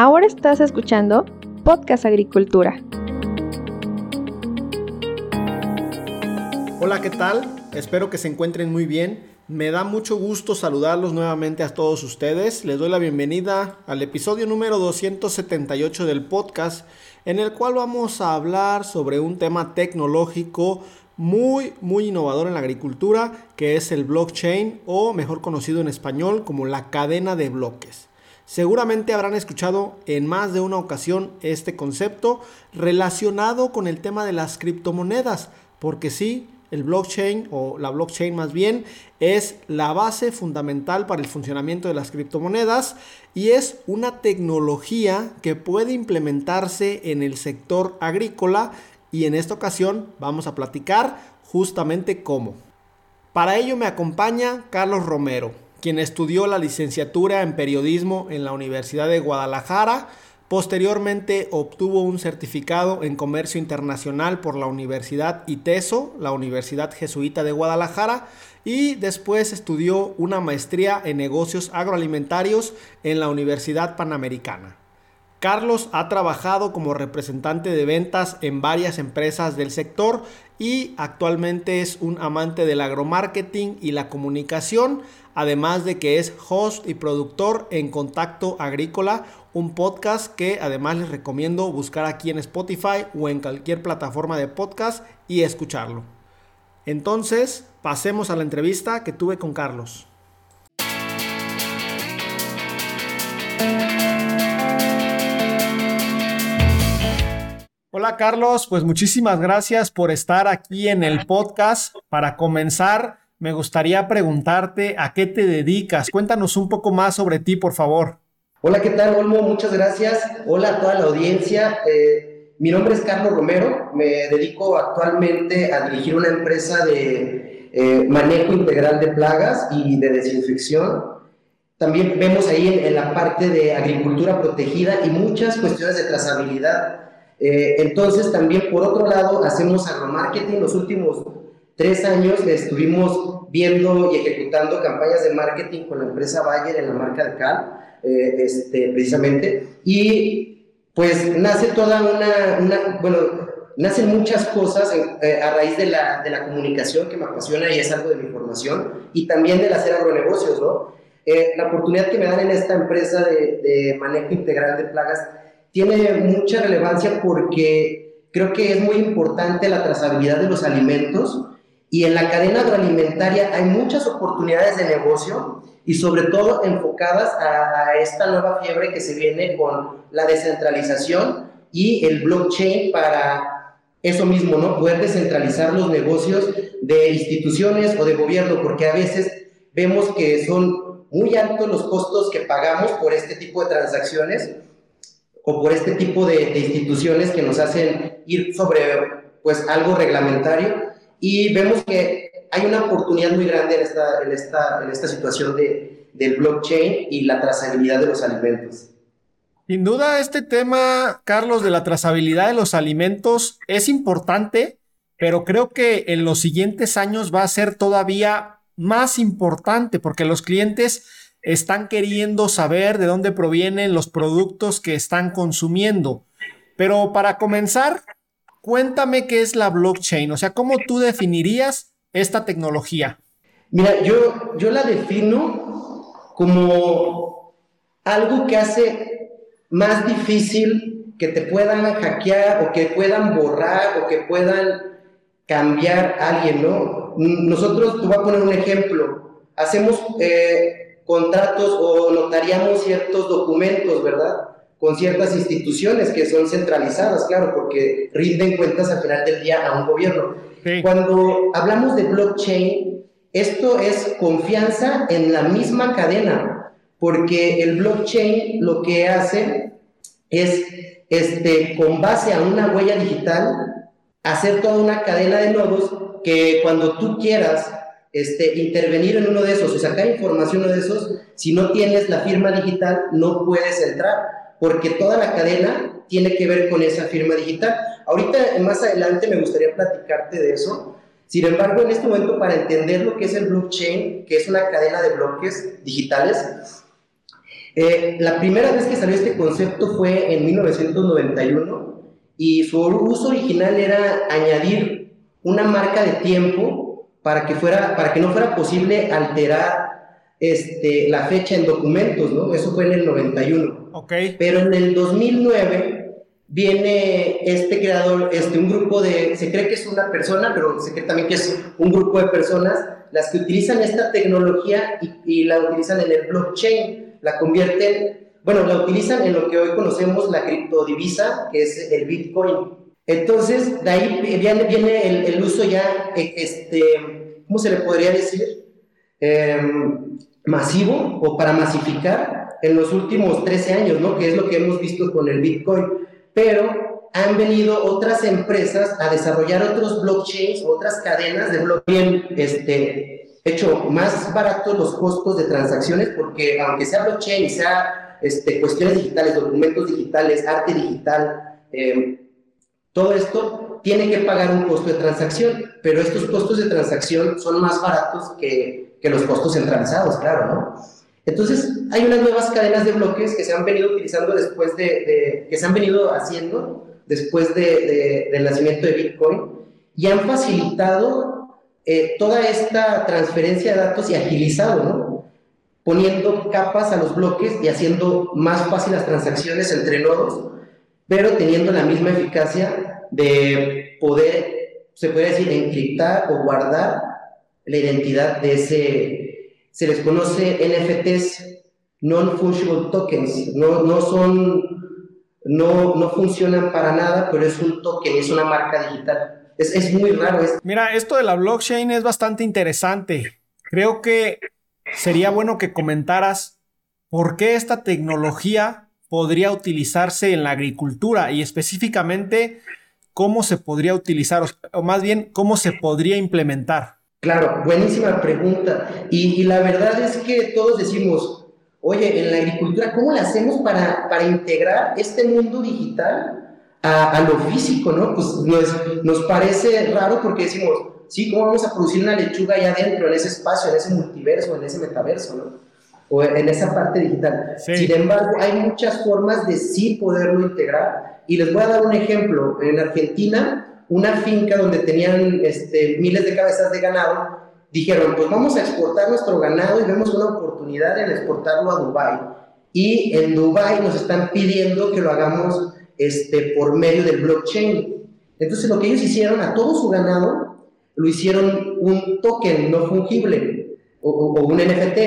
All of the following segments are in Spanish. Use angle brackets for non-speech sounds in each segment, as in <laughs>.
Ahora estás escuchando Podcast Agricultura. Hola, ¿qué tal? Espero que se encuentren muy bien. Me da mucho gusto saludarlos nuevamente a todos ustedes. Les doy la bienvenida al episodio número 278 del podcast, en el cual vamos a hablar sobre un tema tecnológico muy, muy innovador en la agricultura, que es el blockchain o mejor conocido en español como la cadena de bloques. Seguramente habrán escuchado en más de una ocasión este concepto relacionado con el tema de las criptomonedas, porque sí, el blockchain o la blockchain más bien es la base fundamental para el funcionamiento de las criptomonedas y es una tecnología que puede implementarse en el sector agrícola y en esta ocasión vamos a platicar justamente cómo. Para ello me acompaña Carlos Romero, quien estudió la licenciatura en periodismo en la Universidad de Guadalajara, posteriormente obtuvo un certificado en comercio internacional por la Universidad ITESO, la Universidad Jesuita de Guadalajara, y después estudió una maestría en negocios agroalimentarios en la Universidad Panamericana. Carlos ha trabajado como representante de ventas en varias empresas del sector y actualmente es un amante del agromarketing y la comunicación, además de que es host y productor en Contacto Agrícola, un podcast que además les recomiendo buscar aquí en Spotify o en cualquier plataforma de podcast y escucharlo. Entonces, pasemos a la entrevista que tuve con Carlos. Hola Carlos, pues muchísimas gracias por estar aquí en el podcast. Para comenzar, me gustaría preguntarte a qué te dedicas. Cuéntanos un poco más sobre ti, por favor. Hola, ¿qué tal, Olmo? Muchas gracias. Hola a toda la audiencia. Eh, mi nombre es Carlos Romero. Me dedico actualmente a dirigir una empresa de eh, manejo integral de plagas y de desinfección. También vemos ahí en la parte de agricultura protegida y muchas cuestiones de trazabilidad eh, entonces, también por otro lado, hacemos agromarketing. Los últimos tres años estuvimos viendo y ejecutando campañas de marketing con la empresa Bayer en la marca de Cal, eh, este, precisamente. Y pues nace toda una, bueno, nacen muchas cosas eh, a raíz de la, de la, comunicación que me apasiona y es algo de mi formación, y también del hacer agronegocios, ¿no? la oportunidad que me dan en esta empresa de, de manejo integral de plagas tiene mucha relevancia porque creo que es muy importante la trazabilidad de los alimentos y en la cadena agroalimentaria hay muchas oportunidades de negocio y sobre todo enfocadas a, esta nueva fiebre que se viene con la descentralización y el blockchain para eso mismo, ¿no? Poder descentralizar los negocios de instituciones o de gobierno, porque a veces vemos que son muy altos los costos que pagamos por este tipo de transacciones o por este tipo de, instituciones que nos hacen ir sobre pues algo reglamentario y vemos que hay una oportunidad muy grande en esta, en esta, en esta situación de, del blockchain y la trazabilidad de los alimentos. Sin duda, este tema, Carlos, de la trazabilidad de los alimentos es importante, pero creo que en los siguientes años va a ser todavía más importante porque los clientes están queriendo saber de dónde provienen los productos que están consumiendo. Pero para comenzar, cuéntame qué es la blockchain, o sea, ¿cómo tú definirías esta tecnología? Mira, yo, yo la defino como algo que hace más difícil que te puedan hackear o que puedan borrar o que puedan cambiar a alguien, ¿no? Nosotros, te voy a poner un ejemplo, hacemos... Eh, contratos o notariamos ciertos documentos, ¿verdad? Con ciertas instituciones que son centralizadas, claro, porque rinden cuentas al final del día a un gobierno. Cuando hablamos de blockchain, esto es confianza en la misma cadena, porque el blockchain lo que hace es, este, con base a una huella digital, hacer toda una cadena de nodos que cuando tú quieras este, intervenir en uno de esos o sacar información de esos, si no tienes la firma digital, no puedes entrar, porque toda la cadena tiene que ver con esa firma digital. Ahorita, más adelante, me gustaría platicarte de eso. Sin embargo, en este momento, para entender lo que es el blockchain, que es una cadena de bloques digitales, Eh, la primera vez que salió este concepto fue en 1991 y su uso original era añadir una marca de tiempo para que, fuera, para que no fuera posible alterar este, la fecha en documentos, ¿no? Eso fue en el 91. Okay. Pero en el 2009 viene este creador, este, un grupo de, se cree que es una persona, pero se cree también que es un grupo de personas, las que utilizan esta tecnología y, y la utilizan en el blockchain, la convierten, bueno, la utilizan en lo que hoy conocemos la criptodivisa, que es el Bitcoin. Entonces, de ahí viene, viene el, el, uso ya, e, este, ¿cómo se le podría decir? Eh, masivo o para masificar en los últimos 13 años, ¿no? Que es lo que hemos visto con el Bitcoin pero han venido otras empresas a desarrollar otros blockchains, otras cadenas de blockchain, este, hecho más baratos los costos de transacciones, porque aunque sea blockchain sea este, cuestiones digitales, documentos digitales, arte digital, eh, todo esto tiene que pagar un costo de transacción, pero estos costos de transacción son más baratos que, que los costos centralizados, claro, ¿no? Entonces, hay unas nuevas cadenas de bloques que se han venido utilizando después de, que se han venido haciendo después de, del nacimiento de Bitcoin y han facilitado eh, toda esta transferencia de datos y agilizado, ¿no? Poniendo capas a los bloques y haciendo más fácil las transacciones entre nodos, pero teniendo la misma eficacia de poder, se puede decir, encriptar o guardar la identidad de ese, se les conoce NFTs, Non-Fungible Tokens. No, no son, no, no funcionan para nada, pero es un token, es una marca digital. Es, es muy raro. Es... Mira, esto de la blockchain es bastante interesante. Creo que sería bueno que comentaras por qué esta tecnología podría utilizarse en la agricultura y específicamente cómo se podría utilizar, o más bien cómo se podría implementar. Claro, buenísima pregunta. Y, la verdad es que todos decimos, oye, en la agricultura, ¿cómo le hacemos para, para integrar este mundo digital a, a, lo físico, no? Pues nos, nos parece raro porque decimos, sí, ¿cómo vamos a producir una lechuga allá adentro, en ese espacio, en ese multiverso, en ese metaverso, no? O en esa parte digital. Sí. Sin embargo, hay muchas formas de sí poderlo integrar. Y les voy a dar un ejemplo. En Argentina, una finca donde tenían este, miles de cabezas de ganado, dijeron, pues vamos a exportar nuestro ganado y vemos una oportunidad en exportarlo a Dubái. Y en Dubái nos están pidiendo que lo hagamos este, por medio del blockchain. Entonces lo que ellos hicieron a todo su ganado, lo hicieron un token no fungible o, o, un NFT.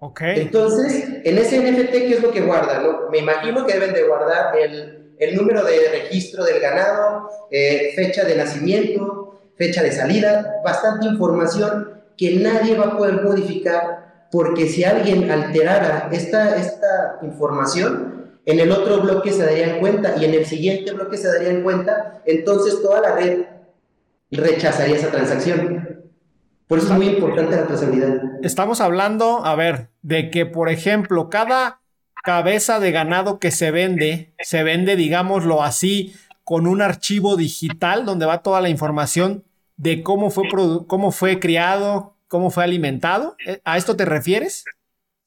Okay. Entonces, en ese NFT, ¿qué es lo que guardan? ¿no? Me imagino que deben de guardar el, el número de registro del ganado, eh, fecha de nacimiento, fecha de salida, bastante información que nadie va a poder modificar porque si alguien alterara esta, esta información, en el otro bloque se darían cuenta y en el siguiente bloque se darían cuenta, entonces toda la red rechazaría esa transacción. Por eso es muy importante la trazabilidad. Estamos hablando, a ver, de que, por ejemplo, cada cabeza de ganado que se vende, se vende, digámoslo así, con un archivo digital donde va toda la información de cómo fue, cómo fue criado, cómo fue alimentado. ¿Eh? ¿A esto te refieres?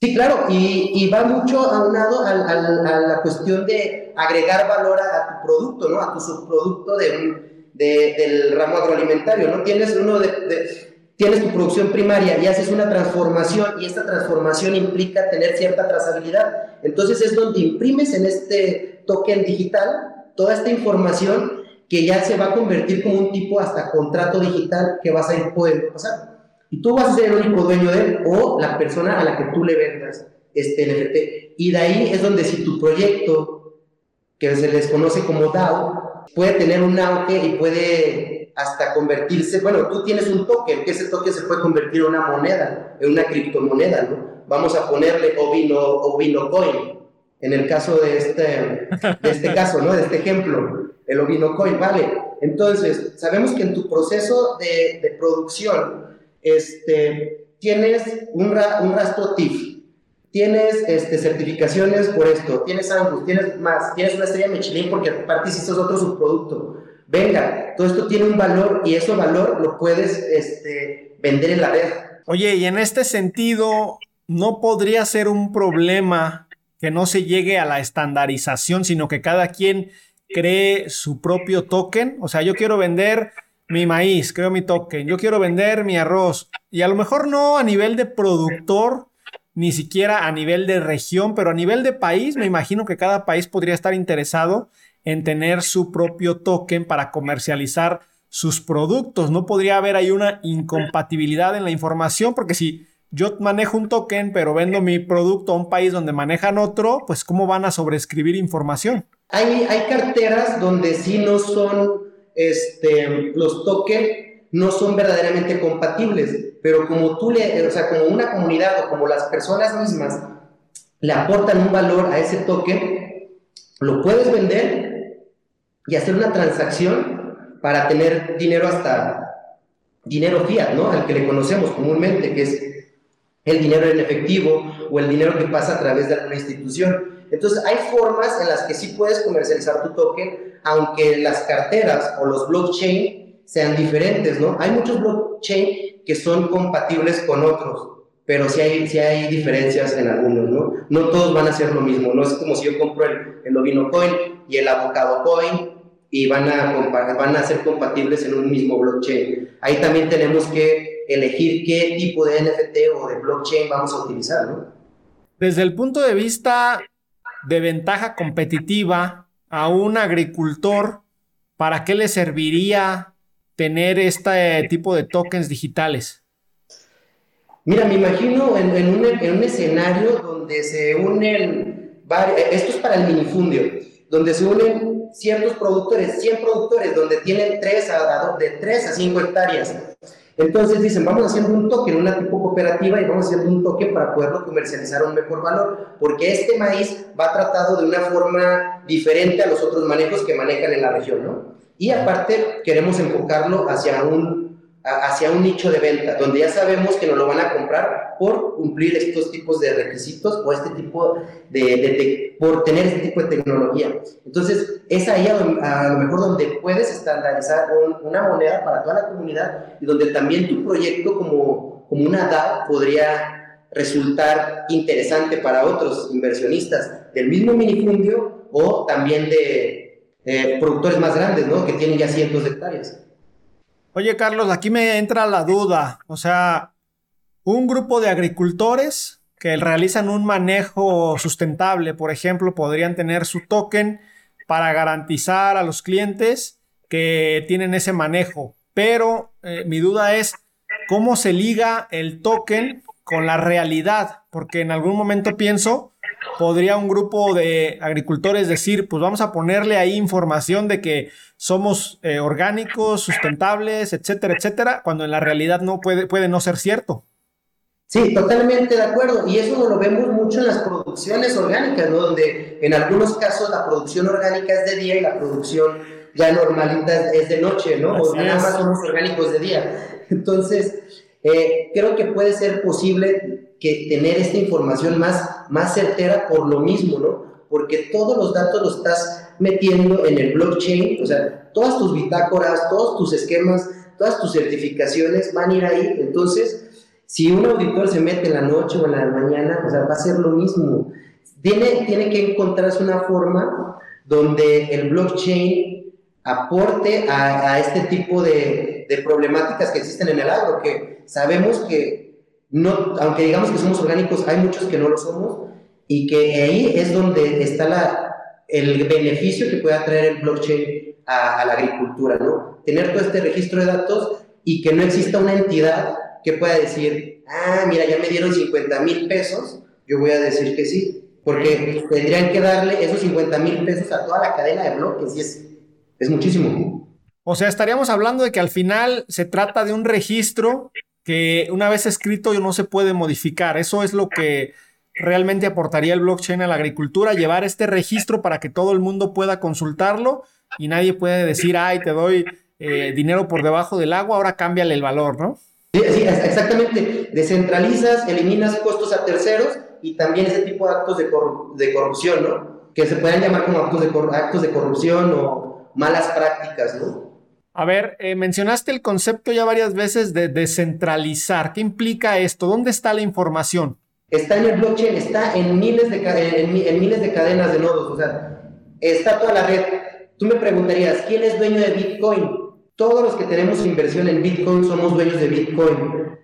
Sí, claro, y, va mucho aunado a, a, a, la cuestión de agregar valor a, tu producto, ¿no? A tu subproducto de, de, del ramo agroalimentario, ¿no? Tienes uno de tienes tu producción primaria y haces una transformación y esta transformación implica tener cierta trazabilidad. Entonces es donde imprimes en este token digital toda esta información que ya se va a convertir como un tipo hasta contrato digital que vas a ir pudiendo pasar. Y tú vas a ser el único dueño de él o la persona a la que tú le vendas este NFT. Y de ahí es donde si tu proyecto, que se les conoce como DAO, puede tener un auge y puede hasta convertirse, bueno, tú tienes un token, que ese token se puede convertir en una moneda, en una criptomoneda, ¿no? Vamos a ponerle Ovino, Ovino Coin, en el caso de este, de este caso, ¿no? De este ejemplo, el Ovino Coin, ¿vale? Entonces, sabemos que en tu proceso de, producción, este, tienes un, un rastro TIFF, tienes este, certificaciones por esto, tienes Angus, tienes más, tienes una estrella Michelin porque aparte hiciste otro subproducto, venga, todo esto tiene un valor y ese valor lo puedes este, vender en la red. Oye, y en este sentido, no podría ser un problema que no se llegue a la estandarización, sino que cada quien cree su propio token. O sea, yo quiero vender mi maíz, creo mi token. Yo quiero vender mi arroz. Y a lo mejor no a nivel de productor, ni siquiera a nivel de región, pero a nivel de país, me imagino que cada país podría estar interesado en tener su propio token para comercializar sus productos. No podría haber ahí una incompatibilidad en la información, porque si yo manejo un token, pero vendo mi producto a un país donde manejan otro, pues ¿cómo van a sobreescribir información? Hay, hay carteras donde sí no son, este, los tokens no son verdaderamente compatibles, pero como tú le, o sea, como una comunidad o como las personas mismas le aportan un valor a ese token, lo puedes vender y hacer una transacción para tener dinero hasta dinero fiat, ¿no? Al que le conocemos comúnmente, que es el dinero en efectivo o el dinero que pasa a través de alguna institución. Entonces, hay formas en las que sí puedes comercializar tu token, aunque las carteras o los blockchain sean diferentes, ¿no? Hay muchos blockchain que son compatibles con otros, pero sí hay, sí hay diferencias en algunos, ¿no? No todos van a ser lo mismo, no es como si yo compro el, el Ovino Coin y el Avocado Coin y van a, van a ser compatibles en un mismo blockchain. Ahí también tenemos que elegir qué tipo de NFT o de blockchain vamos a utilizar, ¿no? Desde el punto de vista de ventaja competitiva a un agricultor, ¿para qué le serviría tener este tipo de tokens digitales? Mira, me imagino en, un, en un, escenario donde se unen, varios, esto es para el minifundio, donde se unen ciertos productores, 100 productores, donde tienen 3 a, de 3 a 5 hectáreas entonces dicen, vamos haciendo un token, una tipo cooperativa, y vamos haciendo un token para poderlo comercializar a un mejor valor, porque este maíz va tratado de una forma diferente a los otros manejos que manejan en la región, ¿no? Y aparte queremos enfocarlo hacia un hacia un nicho de venta, donde ya sabemos que nos lo van a comprar por cumplir estos tipos de requisitos o este tipo de, por tener este tipo de tecnología. Entonces, es ahí a lo, mejor donde puedes estandarizar una moneda para toda la comunidad y donde también tu proyecto como, como una DAO podría resultar interesante para otros inversionistas del mismo minifundio o también de eh, productores más grandes, ¿no? Que tienen ya cientos de hectáreas. Oye, Carlos, aquí me entra la duda. O sea, un grupo de agricultores que realizan un manejo sustentable, por ejemplo, podrían tener su token para garantizar a los clientes que tienen ese manejo. Pero eh, mi duda es, ¿cómo se liga el token con la realidad? Porque en algún momento pienso podría un grupo de agricultores decir, pues vamos a ponerle ahí información de que somos eh, orgánicos, sustentables, etcétera, etcétera, cuando en la realidad no puede, puede no ser cierto. Sí, totalmente de acuerdo. Y eso lo vemos mucho en las producciones orgánicas, ¿no? Donde en algunos casos la producción orgánica es de día y la producción ya normalita es de noche, ¿no? o nada más somos orgánicos de día. Entonces, eh, creo que puede ser posible que tener esta información más, más certera por lo mismo, ¿no? Porque todos los datos los estás metiendo en el blockchain, o sea, todas tus bitácoras, todos tus esquemas, todas tus certificaciones van a ir ahí. Entonces, si un auditor se mete en la noche o en la mañana, o sea, va a ser lo mismo. Tiene, tiene que encontrarse una forma donde el blockchain aporte a, a este tipo de, de problemáticas que existen en el agro, que sabemos que no, aunque digamos que somos orgánicos, hay muchos que no lo somos y que ahí es donde está el beneficio que puede traer el blockchain a, la agricultura, ¿no? Tener todo este registro de datos y que no exista una entidad que pueda decir, ah, mira, ya me dieron 50 mil pesos, yo voy a decir que sí, porque tendrían que darle esos 50 mil pesos a toda la cadena de bloques y es, es muchísimo. O sea, estaríamos hablando de que al final se trata de un registro que una vez escrito no se puede modificar. Eso es lo que realmente aportaría el blockchain a la agricultura, llevar este registro para que todo el mundo pueda consultarlo y nadie puede decir, ay, te doy eh, dinero por debajo del agua, ahora cámbiale el valor, ¿no? Sí, sí, exactamente. Descentralizas, eliminas costos a terceros y también ese tipo de actos de, de corrupción, ¿no? Que se pueden llamar como actos de, actos de corrupción o malas prácticas, ¿no? A ver, eh, mencionaste el concepto ya varias veces de descentralizar. ¿Qué implica esto? ¿Dónde está la información? está en el blockchain, está en miles de, en, miles de cadenas de nodos, o sea, está toda la red. Tú me preguntarías, ¿quién es dueño de Bitcoin? Todos los que tenemos inversión en Bitcoin somos dueños de Bitcoin.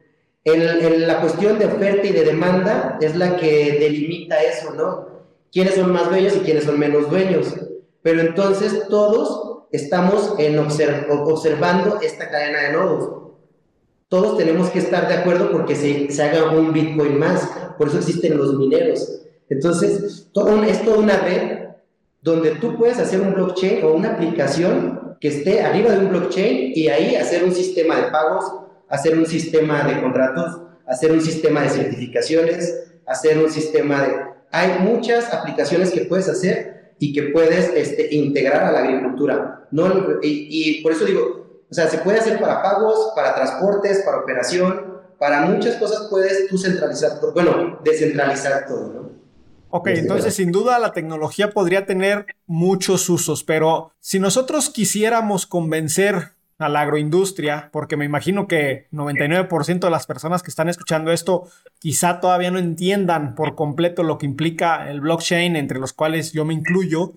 En, la cuestión de oferta y de demanda es la que delimita eso, ¿no? ¿Quiénes son más dueños y quiénes son menos dueños? Pero entonces todos estamos en observando esta cadena de nodos todos tenemos que estar de acuerdo porque se, se haga un Bitcoin más. Por eso existen los mineros. Entonces, todo, es toda una red donde tú puedes hacer un blockchain o una aplicación que esté arriba de un blockchain y ahí hacer un sistema de pagos, hacer un sistema de contratos, hacer un sistema de certificaciones, hacer un sistema de... Hay muchas aplicaciones que puedes hacer y que puedes este, integrar a la agricultura. No, y, y por eso digo, o sea, se puede hacer para pagos, para transportes, para operación, para muchas cosas puedes tú centralizar, bueno, descentralizar todo, ¿no? Ok, entonces sin duda la tecnología podría tener muchos usos, pero si nosotros quisiéramos convencer a la agroindustria, porque me imagino que 99% de las personas que están escuchando esto quizá todavía no entiendan por completo lo que implica el blockchain, entre los cuales yo me incluyo,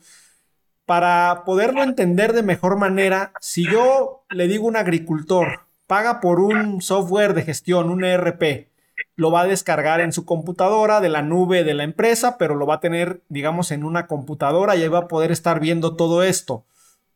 para poderlo entender de mejor manera, si yo le digo a un agricultor, paga por un software de gestión, un ERP, lo va a descargar en su computadora de la nube de la empresa, pero lo va a tener, digamos, en una computadora y ahí va a poder estar viendo todo esto.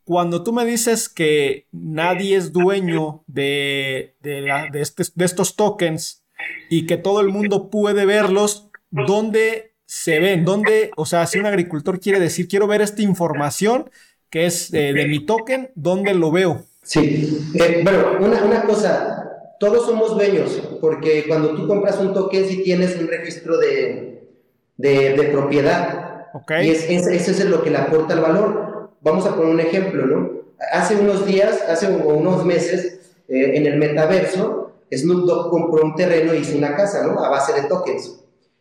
Cuando tú me dices que nadie es dueño de, de, este, de estos tokens y que todo el mundo puede verlos, ¿dónde se ven, dónde, o sea, si un agricultor quiere decir, quiero ver esta información que es de mi token, ¿dónde lo veo? Sí, eh, bueno, una, cosa, todos somos dueños, porque cuando tú compras un token sí tienes un registro de, de, propiedad. Okay. Y es, eso es lo que le aporta el valor. Vamos a poner un ejemplo, ¿no? Hace unos días, hace unos meses, eh, en el metaverso, Snoop Dogg compró un terreno y hizo una casa, ¿no? A base de tokens.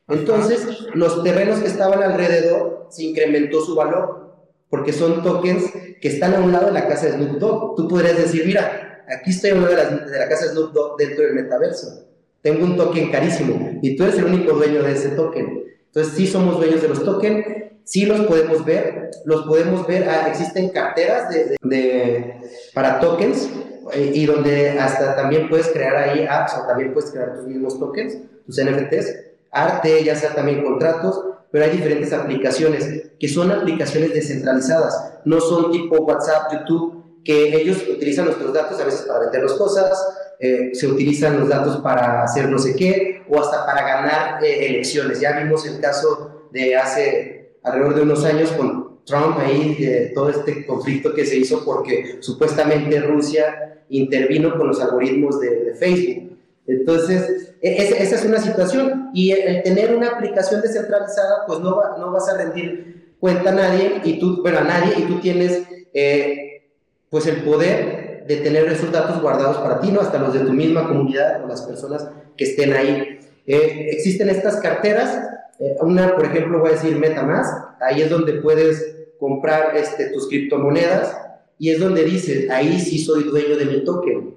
Entonces, los terrenos que estaban alrededor se incrementó su valor, porque son tokens que están a un lado de la casa de Snoop Dogg. Tú podrías decir, mira, aquí estoy a un lado de la, casa de Snoop Dogg dentro del metaverso. Tengo un token carísimo y tú eres el único dueño de ese token. Entonces, sí somos dueños de los tokens, sí los podemos ver, los podemos ver, ah, existen carteras de, para tokens eh, y donde hasta también puedes crear ahí apps o también puedes crear tus mismos tokens, tus NFTs arte, ya sea también contratos, pero hay diferentes aplicaciones que son aplicaciones descentralizadas, no son tipo WhatsApp, YouTube, que ellos utilizan nuestros datos a veces para vender las cosas, eh, se utilizan los datos para hacer no sé qué, o hasta para ganar eh, elecciones. Ya vimos el caso de hace alrededor de unos años con Trump ahí, todo este conflicto que se hizo porque supuestamente Rusia intervino con los algoritmos de, Facebook. Entonces, e, esa es una situación y el tener una aplicación descentralizada, pues no, no vas a rendir cuenta a nadie y tú, bueno, a nadie y tú tienes eh, pues el poder de tener esos datos guardados para ti, ¿no? Hasta los de tu misma comunidad o las personas que estén ahí. Eh, existen estas carteras, eh, una, por ejemplo, voy a decir MetaMask, ahí es donde puedes comprar este, tus criptomonedas y es donde dices, ahí sí soy dueño de mi token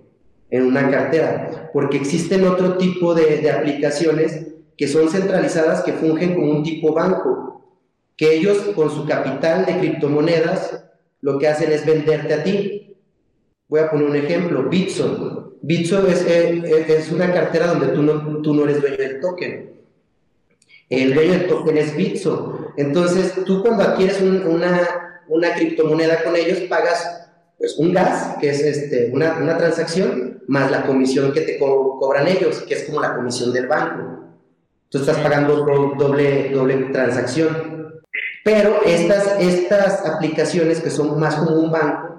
en una cartera, porque existen otro tipo de, aplicaciones que son centralizadas, que fungen como un tipo banco, que ellos con su capital de criptomonedas lo que hacen es venderte a ti. Voy a poner un ejemplo, Bitso. Bitso es, es, una cartera donde tú no, tú no eres dueño del token. El dueño del token es Bitso. Entonces, tú cuando adquieres una, una criptomoneda con ellos, pagas pues un gas, que es este, una, una transacción, más la comisión que te cobran ellos, que es como la comisión del banco. Tú estás pagando doble, doble transacción. Pero estas, estas aplicaciones que son más como un banco,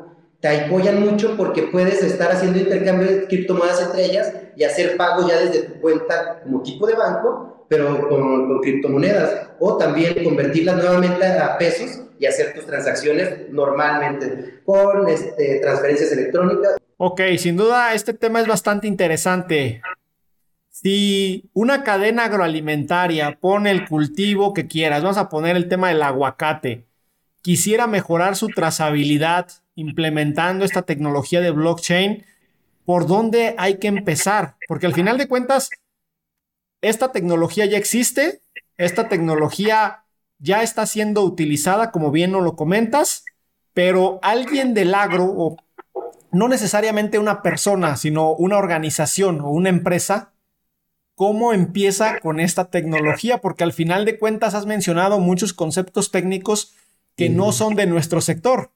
te apoyan mucho porque puedes estar haciendo intercambio de criptomonedas entre ellas y hacer pagos ya desde tu cuenta como tipo de banco, pero con, con criptomonedas. O también convertirlas nuevamente a pesos y hacer tus transacciones normalmente con este, transferencias electrónicas. Ok, sin duda este tema es bastante interesante. Si una cadena agroalimentaria pone el cultivo que quieras, vamos a poner el tema del aguacate, quisiera mejorar su trazabilidad implementando esta tecnología de blockchain, ¿por dónde hay que empezar? Porque al final de cuentas, esta tecnología ya existe, esta tecnología ya está siendo utilizada, como bien nos lo comentas, pero alguien del agro, o no necesariamente una persona, sino una organización o una empresa, ¿cómo empieza con esta tecnología? Porque al final de cuentas has mencionado muchos conceptos técnicos que no son de nuestro sector.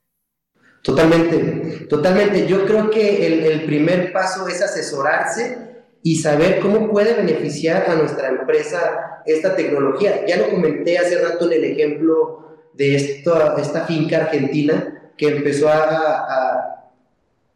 Totalmente, totalmente. Yo creo que el, el primer paso es asesorarse y saber cómo puede beneficiar a nuestra empresa esta tecnología. Ya lo comenté hace rato en el ejemplo de esta, esta finca argentina que empezó a,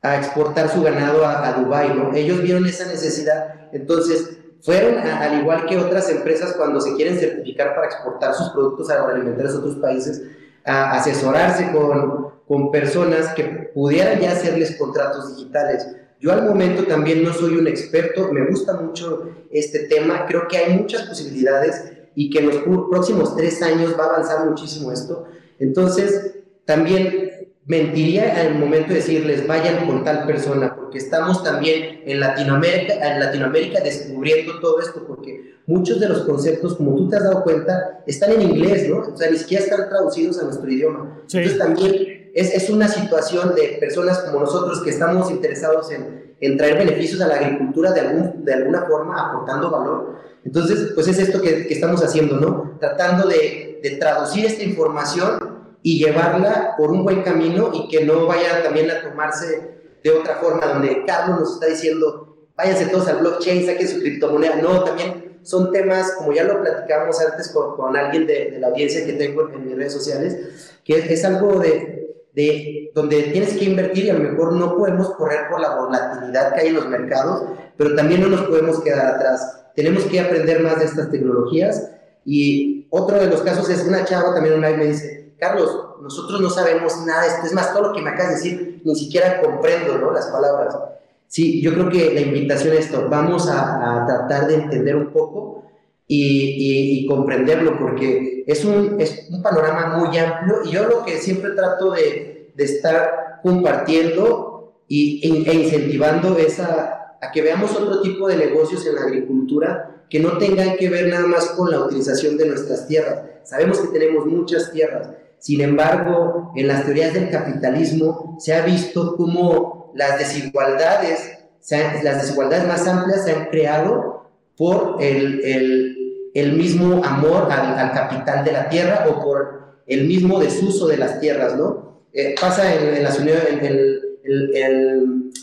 a, exportar su ganado a, a Dubái, ¿no? Ellos vieron esa necesidad, entonces fueron, al igual que otras empresas, cuando se quieren certificar para exportar sus productos agroalimentarios a otros países, a asesorarse con, con personas que pudieran ya hacerles contratos digitales yo al momento también no soy un experto, me gusta mucho este tema, creo que hay muchas posibilidades y que en los próximos tres años va a avanzar muchísimo esto. Entonces, también mentiría al momento de decirles vayan con tal persona, porque estamos también en Latinoamérica, en Latinoamérica descubriendo todo esto, porque muchos de los conceptos, como tú te has dado cuenta, están en inglés, ¿no? O sea, ni siquiera están traducidos a nuestro idioma. Entonces también es, es, una situación de personas como nosotros que estamos interesados en, en traer beneficios a la agricultura de, algún, de alguna forma, aportando valor. Entonces, pues es esto que, que estamos haciendo, ¿no? Tratando de, de, traducir esta información y llevarla por un buen camino y que no vaya también a tomarse de otra forma, donde Carlos nos está diciendo, váyanse todos al blockchain, saquen su criptomoneda. No, también son temas, como ya lo platicamos antes con, con alguien de, de, la audiencia que tengo en, mis redes sociales, que es, es algo de, de donde tienes que invertir y a lo mejor no podemos correr por la volatilidad que hay en los mercados, pero también no nos podemos quedar atrás. Tenemos que aprender más de estas tecnologías y otro de los casos es una chava también una vez me dice, Carlos, nosotros no sabemos nada de esto, es más, todo lo que me acabas de decir, ni siquiera comprendo ¿no? las palabras. Sí, yo creo que la invitación es esto, vamos a, a tratar de entender un poco y, y, comprenderlo, porque es un, es un panorama muy amplio y yo lo que siempre trato de, de estar compartiendo y, e, e incentivando es a, a, que veamos otro tipo de negocios en la agricultura que no tengan que ver nada más con la utilización de nuestras tierras. Sabemos que tenemos muchas tierras, sin embargo, en las teorías del capitalismo se ha visto cómo las desigualdades, las desigualdades más amplias se han creado por el, el el mismo amor al, capital de la tierra o por el mismo desuso de las tierras, ¿no? Eh, pasa en, las en,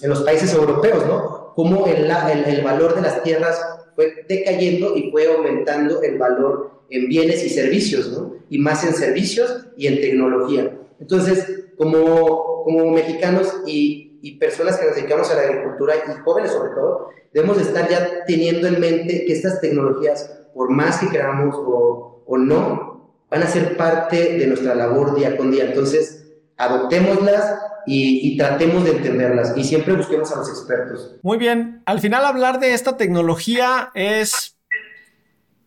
los países europeos, ¿no? Cómo el, el, valor de las tierras fue decayendo y fue aumentando el valor en bienes y servicios, ¿no? Y más en servicios y en tecnología. Entonces, como, como mexicanos y, personas que nos dedicamos a la agricultura y jóvenes sobre todo, debemos estar ya teniendo en mente que estas tecnologías por más que queramos o, o no, van a ser parte de nuestra labor día con día. Entonces, adoptémoslas y, tratemos de entenderlas y siempre busquemos a los expertos. Muy bien, al final hablar de esta tecnología es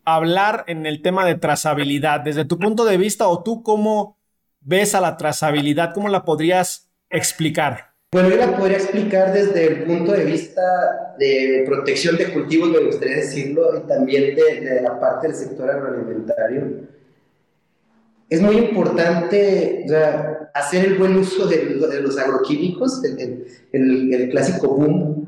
hablar en el tema de trazabilidad. Desde tu punto de vista o tú cómo ves a la trazabilidad, ¿cómo la podrías explicar? Bueno, yo la podría explicar desde el punto de vista de protección de cultivos, me gustaría decirlo, y también de, la parte del sector agroalimentario. Es muy importante hacer el buen uso de, los agroquímicos, el, el, clásico boom.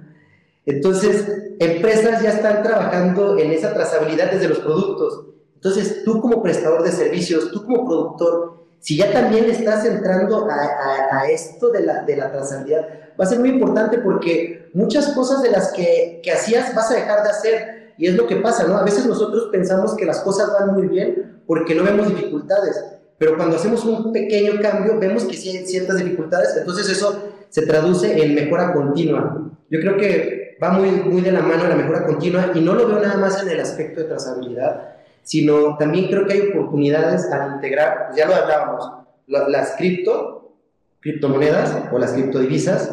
Entonces, empresas ya están trabajando en esa trazabilidad desde los productos. Entonces, tú como prestador de servicios, tú como productor, si ya también estás entrando a, esto de la, de la trazabilidad, va a ser muy importante porque muchas cosas de las que, que, hacías vas a dejar de hacer. Y es lo que pasa, ¿no? A veces nosotros pensamos que las cosas van muy bien porque no vemos dificultades, pero cuando hacemos un pequeño cambio vemos que sí hay ciertas dificultades, entonces eso se traduce en mejora continua. Yo creo que va muy, muy de la mano la mejora continua y no lo veo nada más en el aspecto de trazabilidad, sino también creo que hay oportunidades al integrar, pues ya lo hablábamos, las cripto, criptomonedas o las criptodivisas,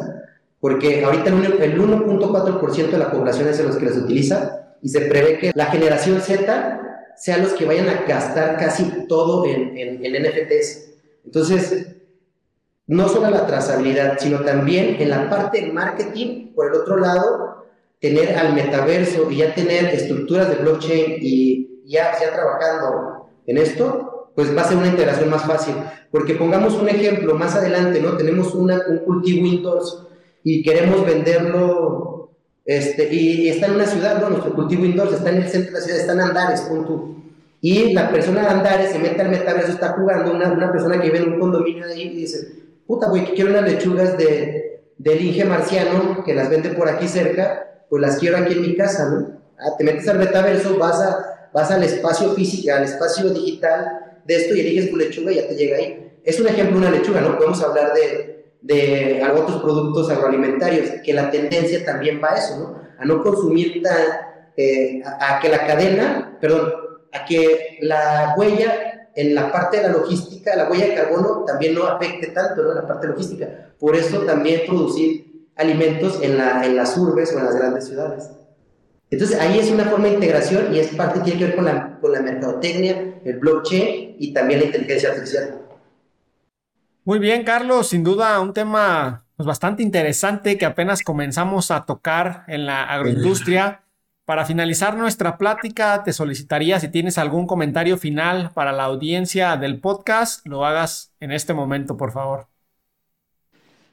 porque ahorita el 1.4% de la población es de los que las utiliza y se prevé que la generación Z sea los que vayan a gastar casi todo en, en, en NFTs. Entonces, no solo la trazabilidad, sino también en la parte de marketing, por el otro lado, tener al metaverso y ya tener estructuras de blockchain y ya, ya trabajando en esto, pues va a ser una integración más fácil. Porque pongamos un ejemplo más adelante, ¿no? Tenemos una, un cultivo indoors y queremos venderlo, este, y, está en una ciudad, ¿no? Nuestro cultivo indoors está en el centro de la ciudad, está en Andares, punto. Y la persona de Andares se mete al metaverso, está jugando, una, una persona que vive en un condominio de ahí y dice, puta, güey, quiero unas lechugas de, del Inge Marciano, que las vende por aquí cerca, pues las quiero aquí en mi casa, ¿no? Ah, te metes al metaverso, vas, a, vas al espacio físico, al espacio digital de esto y eliges tu lechuga y ya te llega ahí. Es un ejemplo una lechuga, ¿no? Podemos hablar de, de otros productos agroalimentarios, que la tendencia también va a eso, ¿no? A no consumir tan, eh, a, que la cadena, perdón, a que la huella en la parte de la logística, la huella de carbono también no afecte tanto, ¿no? La parte logística. Por eso también producir alimentos en, la, en las urbes o en las grandes ciudades. Entonces ahí es una forma de integración y es parte, tiene que ver con la, con la mercadotecnia, el blockchain y también la inteligencia artificial. Muy bien, Carlos, sin duda un tema pues, bastante interesante que apenas comenzamos a tocar en la agroindustria. Para finalizar nuestra plática, te solicitaría si tienes algún comentario final para la audiencia del podcast, lo hagas en este momento, por favor.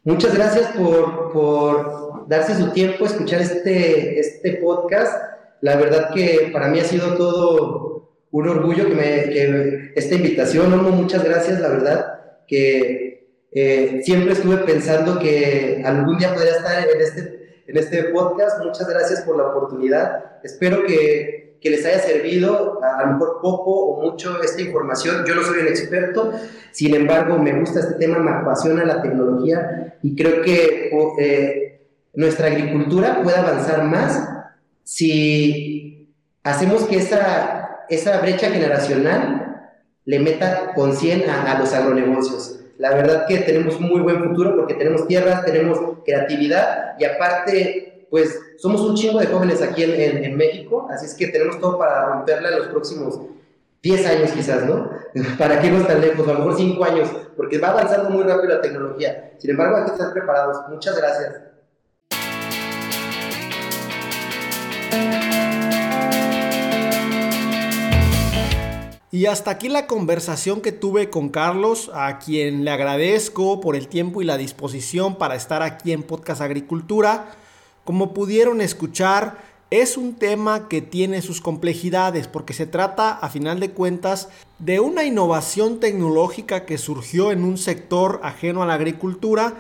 Muchas gracias por, por darse su tiempo a escuchar este, este podcast. La verdad que para mí ha sido todo un orgullo que, me, que esta invitación, Homo, muchas gracias, la verdad que eh, siempre estuve pensando que algún día podría estar en este, en este podcast. Muchas gracias por la oportunidad. Espero que que les haya servido, a, lo mejor poco o mucho esta información. Yo no soy un experto, sin embargo me gusta este tema, me apasiona la tecnología y creo que eh, nuestra agricultura puede avanzar más si hacemos que esa, esa brecha generacional le meta con 100 a, a los agronegocios. La verdad que tenemos muy buen futuro porque tenemos tierras, tenemos creatividad y aparte pues somos un chingo de jóvenes aquí en, en, México, así es que tenemos todo para romperla en los próximos 10 años quizás, ¿no? <laughs> para que no tan lejos, a lo mejor 5 años, porque va avanzando muy rápido la tecnología. Sin embargo, hay que estar preparados. Muchas gracias. Y hasta aquí la conversación que tuve con Carlos, a quien le agradezco por el tiempo y la disposición para estar aquí en Podcast Agricultura. Como pudieron escuchar, es un tema que tiene sus complejidades porque se trata, a final de cuentas, de una innovación tecnológica que surgió en un sector ajeno a la agricultura,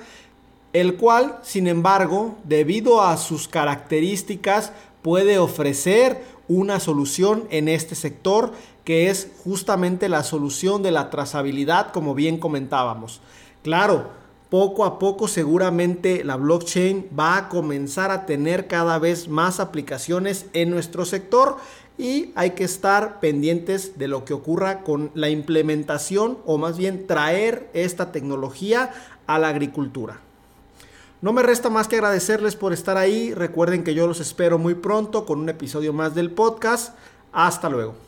el cual, sin embargo, debido a sus características, puede ofrecer una solución en este sector que es justamente la solución de la trazabilidad, como bien comentábamos. Claro, poco a poco seguramente la blockchain va a comenzar a tener cada vez más aplicaciones en nuestro sector y hay que estar pendientes de lo que ocurra con la implementación o más bien traer esta tecnología a la agricultura. No me resta más que agradecerles por estar ahí. Recuerden que yo los espero muy pronto con un episodio más del podcast. Hasta luego.